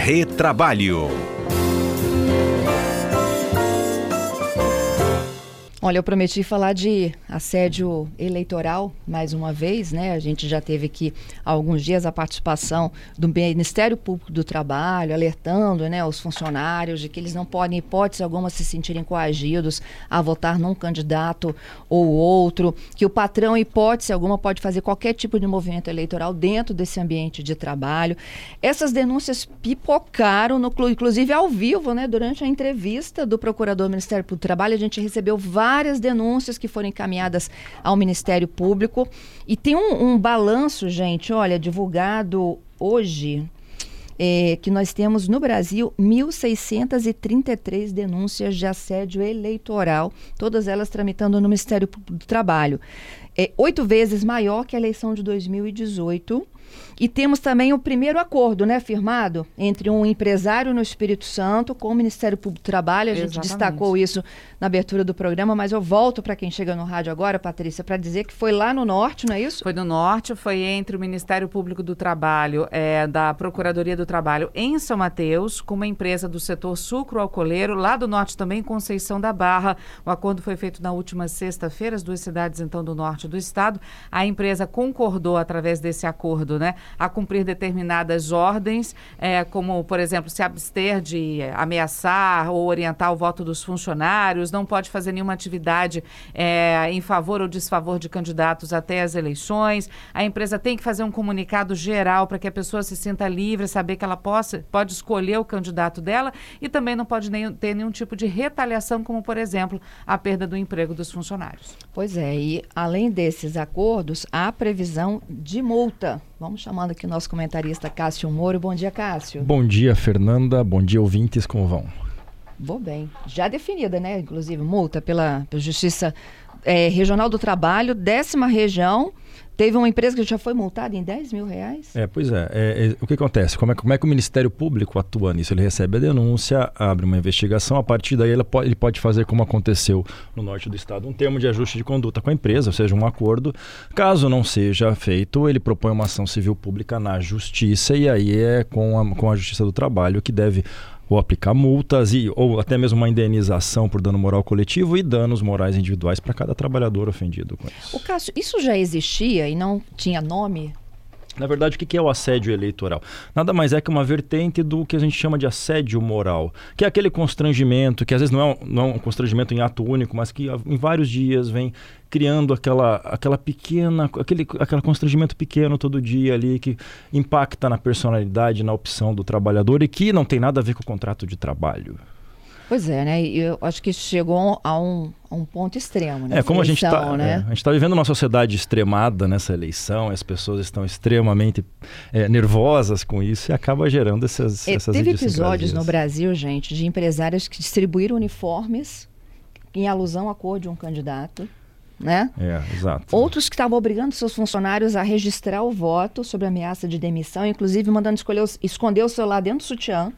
Retrabalho. Olha, eu prometi falar de assédio eleitoral mais uma vez, né? A gente já teve aqui há alguns dias a participação do Ministério Público do Trabalho, alertando né, os funcionários de que eles não podem, hipótese alguma, se sentirem coagidos a votar num candidato ou outro, que o patrão, hipótese alguma, pode fazer qualquer tipo de movimento eleitoral dentro desse ambiente de trabalho. Essas denúncias pipocaram, no, inclusive ao vivo, né? Durante a entrevista do Procurador do Ministério Público do Trabalho, a gente recebeu várias várias denúncias que foram encaminhadas ao Ministério Público. E tem um, um balanço, gente, olha, divulgado hoje. É, que nós temos no Brasil 1.633 denúncias de assédio eleitoral, todas elas tramitando no Ministério do Trabalho. É oito vezes maior que a eleição de 2018 e temos também o primeiro acordo, né, firmado entre um empresário no Espírito Santo com o Ministério Público do Trabalho. A gente Exatamente. destacou isso na abertura do programa, mas eu volto para quem chega no rádio agora, Patrícia, para dizer que foi lá no norte, não é isso? Foi no norte, foi entre o Ministério Público do Trabalho, é, da Procuradoria do Trabalho em São Mateus, com uma empresa do setor sucro-alcooleiro, lá do norte também, Conceição da Barra. O acordo foi feito na última sexta-feira, as duas cidades então do norte do estado. A empresa concordou através desse acordo, né, a cumprir determinadas ordens, é, como, por exemplo, se abster de ameaçar ou orientar o voto dos funcionários, não pode fazer nenhuma atividade é, em favor ou desfavor de candidatos até as eleições. A empresa tem que fazer um comunicado geral para que a pessoa se sinta livre, saber que ela possa, pode escolher o candidato dela e também não pode nem, ter nenhum tipo de retaliação, como, por exemplo, a perda do emprego dos funcionários. Pois é, e além desses acordos, há previsão de multa Vamos chamando aqui o nosso comentarista Cássio Moro. Bom dia, Cássio. Bom dia, Fernanda. Bom dia, ouvintes. Como vão? Vou bem. Já definida, né? Inclusive, multa pela, pela Justiça é, Regional do Trabalho, décima região Teve uma empresa que já foi multada em 10 mil reais? É, pois é. é, é o que acontece? Como é, como é, que o Ministério Público atua nisso? Ele recebe a denúncia, abre uma investigação, a partir daí ele pode, ele pode fazer como aconteceu no norte do estado, um termo de ajuste de conduta com a empresa, ou seja, um acordo. Caso não seja feito, ele propõe uma ação civil pública na justiça e aí é com a, com a Justiça do Trabalho que deve ou aplicar multas e, ou até mesmo uma indenização por dano moral coletivo e danos morais individuais para cada trabalhador ofendido com isso. O Cássio, isso já existia e não tinha nome? Na verdade, o que é o assédio eleitoral? Nada mais é que uma vertente do que a gente chama de assédio moral, que é aquele constrangimento, que às vezes não é um, não é um constrangimento em ato único, mas que em vários dias vem criando aquela, aquela pequena, aquele aquele constrangimento pequeno todo dia ali que impacta na personalidade, na opção do trabalhador e que não tem nada a ver com o contrato de trabalho. Pois é, né? Eu acho que chegou a um, a um ponto extremo, né? É, como eleição, a gente está né? é, a gente está vivendo uma sociedade extremada nessa eleição, as pessoas estão extremamente é, nervosas com isso e acaba gerando essas, é, essas Teve episódios no Brasil, gente, de empresários que distribuíram uniformes em alusão à cor de um candidato. Né? É, exato. Outros que estavam obrigando seus funcionários a registrar o voto sobre ameaça de demissão, inclusive mandando escolher, esconder o celular dentro do sutiã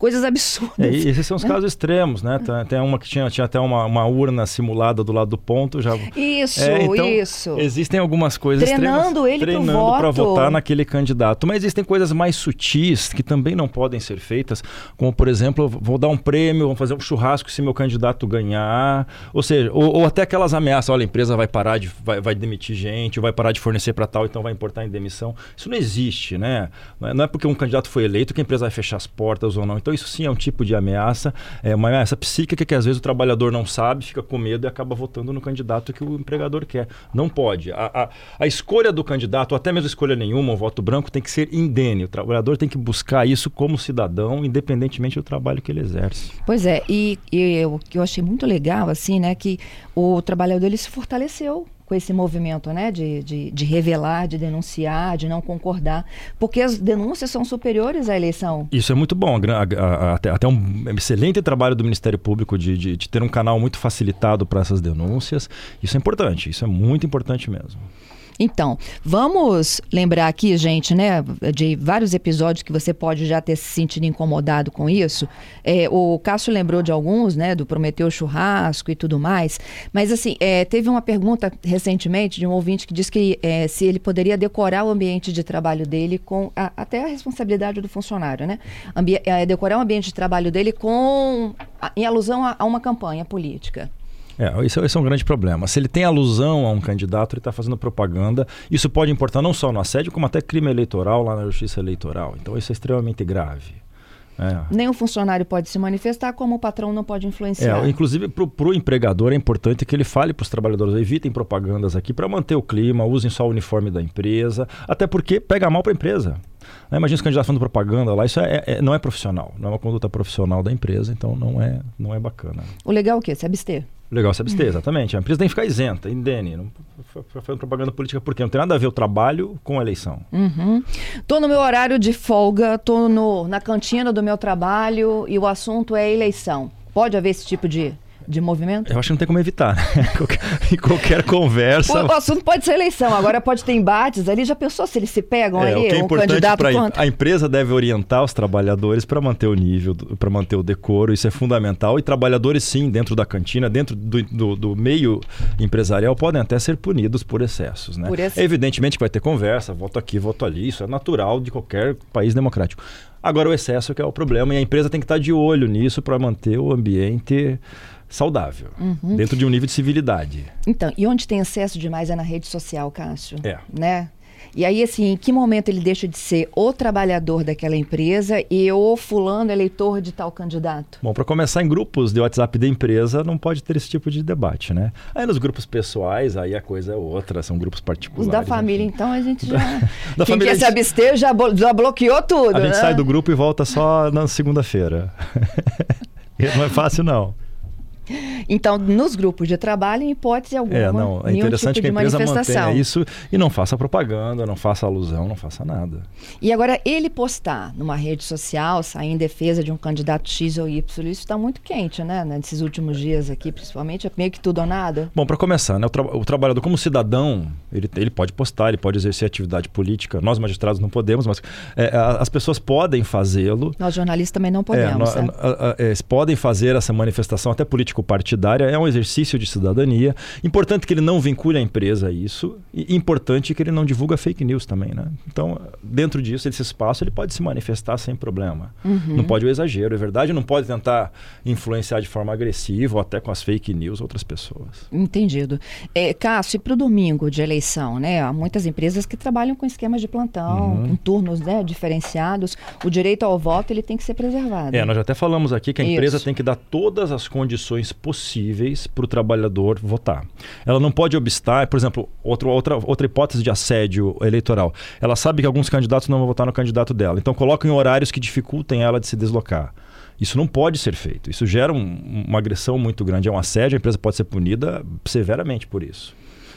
coisas absurdas. É, esses são os né? casos extremos, né? Tem, uma que tinha, tinha até uma, uma, urna simulada do lado do ponto. Já... Isso, é, então, isso. Existem algumas coisas treinando extremas, ele treinando para votar naquele candidato. Mas existem coisas mais sutis que também não podem ser feitas, como por exemplo, vou dar um prêmio, vou fazer um churrasco se meu candidato ganhar, ou seja, ou, ou até aquelas ameaças, olha, a empresa vai parar de vai, vai demitir gente, ou vai parar de fornecer para tal, então vai importar em demissão. Isso não existe, né? Não é, é porque um candidato foi eleito que a empresa vai fechar as portas ou não. Então então, isso sim é um tipo de ameaça, é uma ameaça psíquica que às vezes o trabalhador não sabe, fica com medo e acaba votando no candidato que o empregador quer. Não pode. A, a, a escolha do candidato, ou até mesmo escolha nenhuma, um voto branco, tem que ser indene. O trabalhador tem que buscar isso como cidadão, independentemente do trabalho que ele exerce. Pois é, e, o que eu achei muito legal, assim, né, que o trabalhador ele se fortaleceu com esse movimento né, de, de, de, revelar, de denunciar, de não concordar, porque as denúncias são superiores à eleição. Isso é muito bom, a, a, até, até, um excelente trabalho do Ministério Público de, de, de ter um canal muito facilitado para essas denúncias. Isso é importante, isso é muito importante mesmo. Então, vamos lembrar aqui, gente, né, de vários episódios que você pode já ter se sentido incomodado com isso. É, o Cássio lembrou de alguns, né, do Prometeu Churrasco e tudo mais. Mas, assim, é, teve uma pergunta recentemente de um ouvinte que disse que é, se ele poderia decorar o ambiente de trabalho dele com a, até a responsabilidade do funcionário, né? Ambi é, decorar o ambiente de trabalho dele com em alusão a, a uma campanha política. É, isso, esse é um grande problema. Se ele tem alusão a um candidato, ele está fazendo propaganda. Isso pode importar não só no assédio, como até crime eleitoral lá na justiça eleitoral. Então isso é extremamente grave. É. Nem o funcionário pode se manifestar, como o patrão não pode influenciar. É, inclusive, para o empregador é importante que ele fale para os trabalhadores: evitem propagandas aqui para manter o clima, usem só o uniforme da empresa, até porque pega mal para a empresa. Né? Imagina os candidatos fazendo propaganda lá, isso é, é, não é profissional, não é uma conduta profissional da empresa, então não é, não é bacana. O legal é o quê? Se abster. Legal se abster, exatamente. A empresa tem que ficar isenta, indene. Não fazendo propaganda política porque não tem nada a ver o trabalho com a eleição. Uhum. Tô no meu horário de folga, tô no, na cantina do meu trabalho e o assunto é eleição. Pode haver esse tipo de de movimento? Eu acho que não tem como evitar. Né? em qualquer conversa. O, o, assunto pode ser eleição, agora pode ter embates ali. Já pensou se eles se pegam é, ali? O que é um importante para a empresa deve orientar os trabalhadores para manter o nível, para manter o decoro. Isso é fundamental. E trabalhadores, sim, dentro da cantina, dentro do, do, do meio empresarial, podem até ser punidos por excessos. Né? Por esse... Evidentemente que vai ter conversa, voto aqui, voto ali. Isso é natural de qualquer país democrático. Agora, o excesso que é o problema, e a empresa tem que estar de olho nisso para manter o ambiente saudável, uhum. dentro de um nível de civilidade. Então, e onde tem excesso demais é na rede social, Cássio. É. Né? E aí, assim, em que momento ele deixa de ser o trabalhador daquela empresa e o fulano eleitor de tal candidato? Bom, para começar, em grupos de WhatsApp da empresa não pode ter esse tipo de debate, né? Aí nos grupos pessoais, aí a coisa é outra, são grupos particulares. Os da família, enfim. então, a gente já... da Quem família, quer se abster já, já bloqueou tudo, A gente né? sai do grupo e volta só na segunda-feira. não é fácil, não. Então, nos grupos de trabalho, em hipótese alguma, é, não, é interessante tipo que a empresa mantenha isso e não faça propaganda, não faça alusão, não faça nada. E agora, ele postar numa rede social, sair em defesa de um candidato X ou Y, isso está muito quente, né? Nesses últimos dias aqui, principalmente, é meio que tudo ou nada. Bom, para começar, né, o, tra o, trabalhador como cidadão, ele, ele pode postar, ele pode exercer atividade política. Nós, magistrados, não podemos, mas é, as pessoas podem fazê-lo. Nós, jornalistas, também não podemos. É, é, podem fazer essa manifestação até política político-partidária, é um exercício de cidadania. Importante que ele não vincule a empresa a isso e importante que ele não divulga fake news também, né? Então, dentro disso, desse espaço, ele pode se manifestar sem problema. Uhum. Não pode o exagero, é verdade, não pode tentar influenciar de forma agressiva ou até com as fake news outras pessoas. Entendido. É, Cássio, e para o domingo de eleição, né? Há muitas empresas que trabalham com esquemas de plantão, uhum. com turnos né, diferenciados. O direito ao voto ele tem que ser preservado. É, nós já até falamos aqui que a empresa Isso. tem que dar todas as condições possíveis para o trabalhador votar. Ela não pode obstar, por exemplo, outro, outra, outra hipótese de assédio eleitoral. Ela sabe que alguns candidatos não vão votar no candidato dela, então coloca em horários que dificultem ela de se deslocar. Isso não pode ser feito. Isso gera um, uma agressão muito grande. É um assédio, a empresa pode ser punida severamente por isso.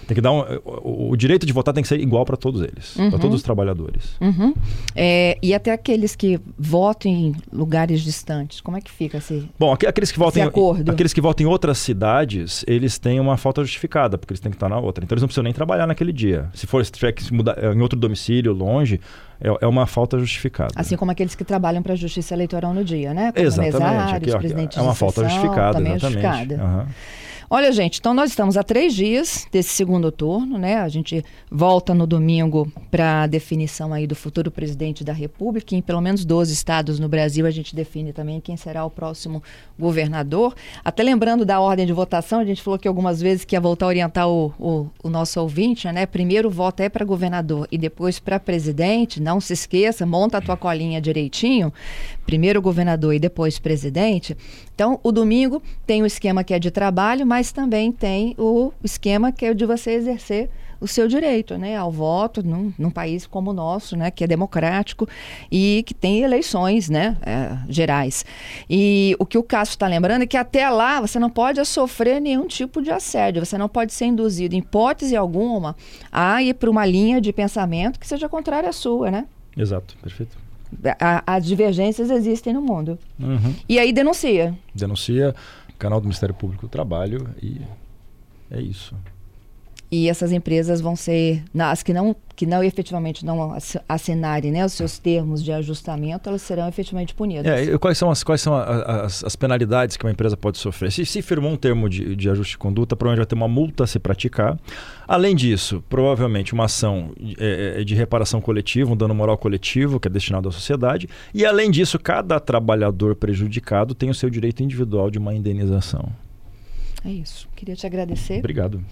Tem que dar um, o, o, direito de votar tem que ser igual para todos eles, uhum. para todos os trabalhadores. Uhum. É, e até aqueles que votam em lugares distantes, como é que fica esse Bom, aqueles que votam em, aqueles que votam em outras cidades, eles têm uma falta justificada, porque eles têm que estar na outra. Então eles não precisam nem trabalhar naquele dia. Se for se tiver que mudar em outro domicílio, longe, é, é uma falta justificada. Assim como aqueles que trabalham para a Justiça Eleitoral no dia, né? Como exatamente. Mesários, Aqui, é uma falta justificada, também é exatamente. É justificada. Uhum. Olha, gente, então nós estamos a três dias desse segundo turno, né? A gente volta no domingo para a definição aí do futuro presidente da República. Em pelo menos 12 estados no Brasil a gente define também quem será o próximo governador. Até lembrando da ordem de votação, a gente falou que algumas vezes que ia voltar a orientar o, o, o nosso ouvinte, né? Primeiro voto é para governador e depois para presidente. Não se esqueça, monta a tua colinha direitinho. Primeiro governador e depois presidente. Então, o domingo tem o esquema que é de trabalho, mas também tem o esquema que é de você exercer o seu direito né, ao voto num, num país como o nosso, né, que é democrático e que tem eleições né, é, gerais. E o que o Cássio está lembrando é que até lá você não pode sofrer nenhum tipo de assédio, você não pode ser induzido, em hipótese alguma, a ir para uma linha de pensamento que seja contrária à sua, né? Exato, perfeito. As divergências existem no mundo. Uhum. E aí denuncia. Denuncia, canal do Ministério Público do Trabalho e é isso. E essas empresas vão ser, as que não, que não efetivamente não assinarem né, os seus termos de ajustamento, elas serão efetivamente punidas. É, quais são, as, quais são as, as, penalidades que uma empresa pode sofrer? Se, se firmou um termo de, de ajuste de conduta, provavelmente vai ter uma multa a se praticar. Além disso, provavelmente uma ação é, é, de reparação coletiva, um dano moral coletivo, que é destinado à sociedade. E além disso, cada trabalhador prejudicado tem o seu direito individual de uma indenização. É isso. Queria te agradecer. Obrigado.